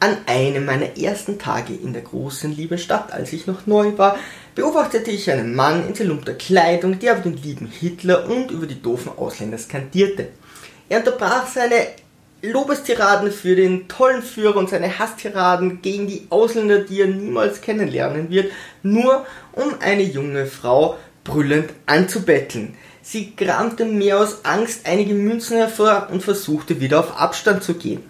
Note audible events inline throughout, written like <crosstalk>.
An einem meiner ersten Tage in der großen lieben Stadt, als ich noch neu war, beobachtete ich einen Mann in zerlumpter Kleidung, der über den lieben Hitler und über die doofen Ausländer skandierte. Er unterbrach seine Lobestiraden für den tollen Führer und seine Hasstiraden gegen die Ausländer, die er niemals kennenlernen wird, nur um eine junge Frau brüllend anzubetteln. Sie kramte mehr aus Angst einige Münzen hervor und versuchte wieder auf Abstand zu gehen.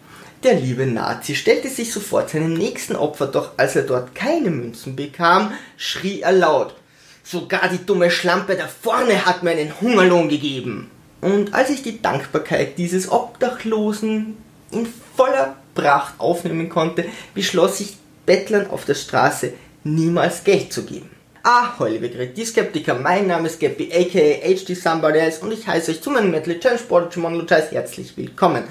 Der liebe Nazi stellte sich sofort seinem nächsten Opfer, doch als er dort keine Münzen bekam, schrie er laut. Sogar die dumme Schlampe da vorne hat mir einen Hungerlohn gegeben. Und als ich die Dankbarkeit dieses Obdachlosen in voller Pracht aufnehmen konnte, beschloss ich Bettlern auf der Straße niemals Geld zu geben. Ah, liebe die Skeptiker, mein Name ist Gappy, aka HD Somebody Else und ich heiße euch zu meinem Metal Challenge Sport herzlich willkommen.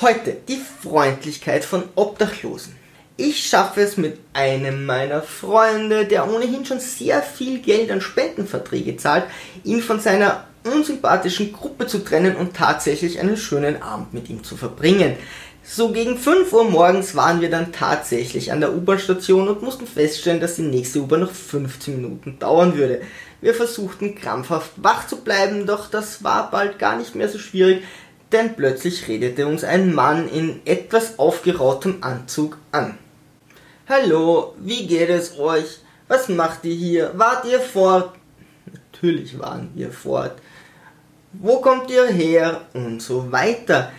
Heute die Freundlichkeit von Obdachlosen. Ich schaffe es mit einem meiner Freunde, der ohnehin schon sehr viel Geld an Spendenverträge zahlt, ihn von seiner unsympathischen Gruppe zu trennen und tatsächlich einen schönen Abend mit ihm zu verbringen. So gegen 5 Uhr morgens waren wir dann tatsächlich an der U-Bahn-Station und mussten feststellen, dass die nächste U-Bahn noch 15 Minuten dauern würde. Wir versuchten krampfhaft wach zu bleiben, doch das war bald gar nicht mehr so schwierig, denn plötzlich redete uns ein Mann in etwas aufgerautem Anzug an. Hallo, wie geht es euch? Was macht ihr hier? Wart ihr fort? Natürlich waren wir fort. Wo kommt ihr her? Und so weiter.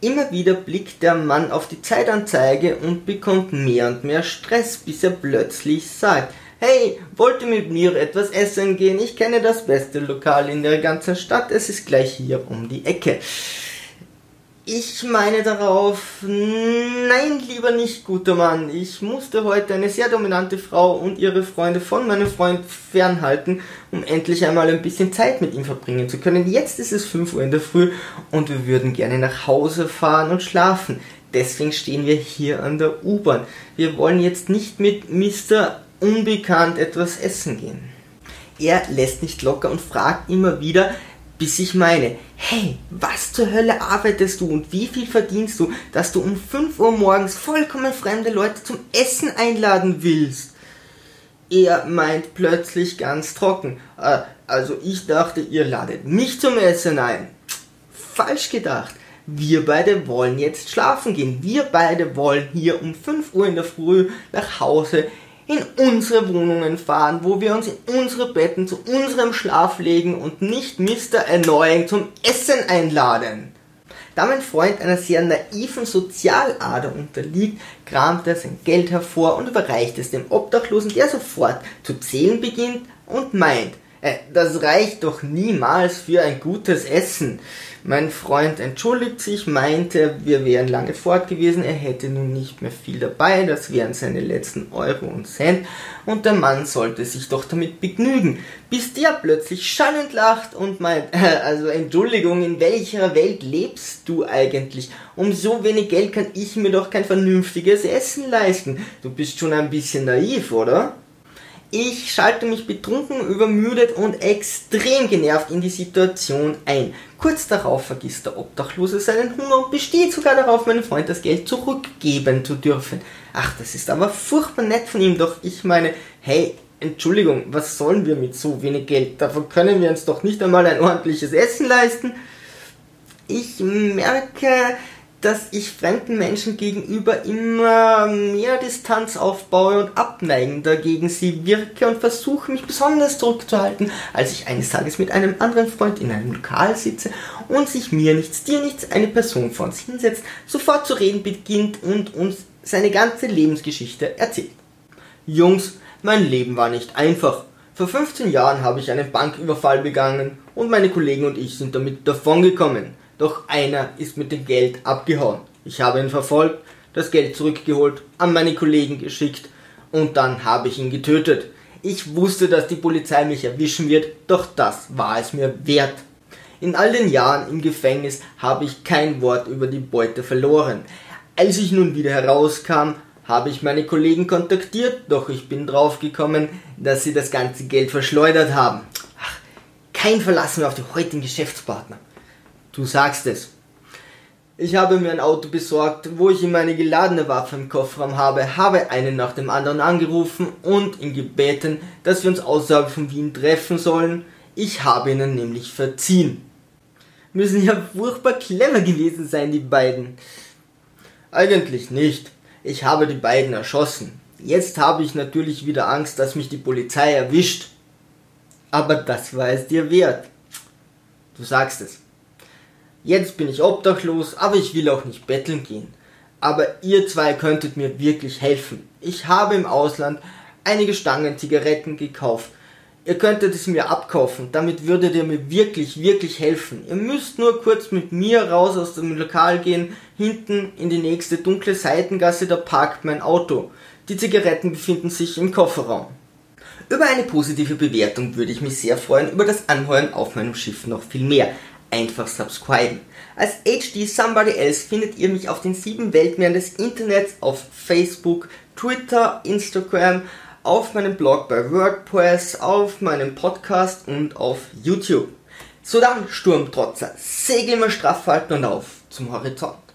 Immer wieder blickt der Mann auf die Zeitanzeige und bekommt mehr und mehr Stress, bis er plötzlich sagt, Hey, wollt ihr mit mir etwas essen gehen? Ich kenne das beste Lokal in der ganzen Stadt, es ist gleich hier um die Ecke. Ich meine darauf, nein, lieber nicht, guter Mann. Ich musste heute eine sehr dominante Frau und ihre Freunde von meinem Freund fernhalten, um endlich einmal ein bisschen Zeit mit ihm verbringen zu können. Jetzt ist es 5 Uhr in der Früh und wir würden gerne nach Hause fahren und schlafen. Deswegen stehen wir hier an der U-Bahn. Wir wollen jetzt nicht mit Mr. Unbekannt etwas essen gehen. Er lässt nicht locker und fragt immer wieder, bis ich meine, hey, was zur Hölle arbeitest du und wie viel verdienst du, dass du um 5 Uhr morgens vollkommen fremde Leute zum Essen einladen willst? Er meint plötzlich ganz trocken, äh, also ich dachte, ihr ladet mich zum Essen ein. Falsch gedacht. Wir beide wollen jetzt schlafen gehen. Wir beide wollen hier um 5 Uhr in der Früh nach Hause in unsere Wohnungen fahren, wo wir uns in unsere Betten zu unserem Schlaf legen und nicht Mr. Annoying zum Essen einladen. Da mein Freund einer sehr naiven Sozialader unterliegt, kramt er sein Geld hervor und überreicht es dem Obdachlosen, der sofort zu zählen beginnt und meint, das reicht doch niemals für ein gutes Essen. Mein Freund entschuldigt sich, meinte, wir wären lange fort gewesen, er hätte nun nicht mehr viel dabei, das wären seine letzten Euro und Cent, und der Mann sollte sich doch damit begnügen, bis der plötzlich schallend lacht und meint, äh, <laughs> also Entschuldigung, in welcher Welt lebst du eigentlich? Um so wenig Geld kann ich mir doch kein vernünftiges Essen leisten. Du bist schon ein bisschen naiv, oder? Ich schalte mich betrunken, übermüdet und extrem genervt in die Situation ein. Kurz darauf vergisst der Obdachlose seinen Hunger und besteht sogar darauf, meinem Freund das Geld zurückgeben zu dürfen. Ach, das ist aber furchtbar nett von ihm, doch ich meine, hey, Entschuldigung, was sollen wir mit so wenig Geld? Davon können wir uns doch nicht einmal ein ordentliches Essen leisten. Ich merke, dass ich fremden Menschen gegenüber immer mehr Distanz aufbaue und abneigender gegen sie wirke und versuche mich besonders zurückzuhalten, als ich eines Tages mit einem anderen Freund in einem Lokal sitze und sich mir nichts, dir nichts, eine Person vor uns hinsetzt, sofort zu reden beginnt und uns seine ganze Lebensgeschichte erzählt. Jungs, mein Leben war nicht einfach. Vor 15 Jahren habe ich einen Banküberfall begangen und meine Kollegen und ich sind damit davongekommen. Doch einer ist mit dem Geld abgehauen. Ich habe ihn verfolgt, das Geld zurückgeholt, an meine Kollegen geschickt und dann habe ich ihn getötet. Ich wusste, dass die Polizei mich erwischen wird, doch das war es mir wert. In all den Jahren im Gefängnis habe ich kein Wort über die Beute verloren. Als ich nun wieder herauskam, habe ich meine Kollegen kontaktiert, doch ich bin draufgekommen, dass sie das ganze Geld verschleudert haben. Ach, kein Verlass mehr auf die heutigen Geschäftspartner. Du sagst es. Ich habe mir ein Auto besorgt, wo ich ihm eine geladene Waffe im Kofferraum habe, habe einen nach dem anderen angerufen und ihn gebeten, dass wir uns außerhalb von Wien treffen sollen. Ich habe ihnen nämlich verziehen. Müssen ja furchtbar clever gewesen sein, die beiden. Eigentlich nicht. Ich habe die beiden erschossen. Jetzt habe ich natürlich wieder Angst, dass mich die Polizei erwischt. Aber das war es dir wert. Du sagst es. Jetzt bin ich obdachlos, aber ich will auch nicht betteln gehen. Aber ihr zwei könntet mir wirklich helfen. Ich habe im Ausland einige Stangen Zigaretten gekauft. Ihr könntet es mir abkaufen, damit würdet ihr mir wirklich, wirklich helfen. Ihr müsst nur kurz mit mir raus aus dem Lokal gehen, hinten in die nächste dunkle Seitengasse, da parkt mein Auto. Die Zigaretten befinden sich im Kofferraum. Über eine positive Bewertung würde ich mich sehr freuen, über das Anheuern auf meinem Schiff noch viel mehr einfach subscriben. Als HD Somebody Else findet ihr mich auf den sieben Weltmeeren des Internets auf Facebook, Twitter, Instagram, auf meinem Blog bei WordPress, auf meinem Podcast und auf YouTube. So dann, Sturmtrotzer, Segel immer straff halten und auf zum Horizont.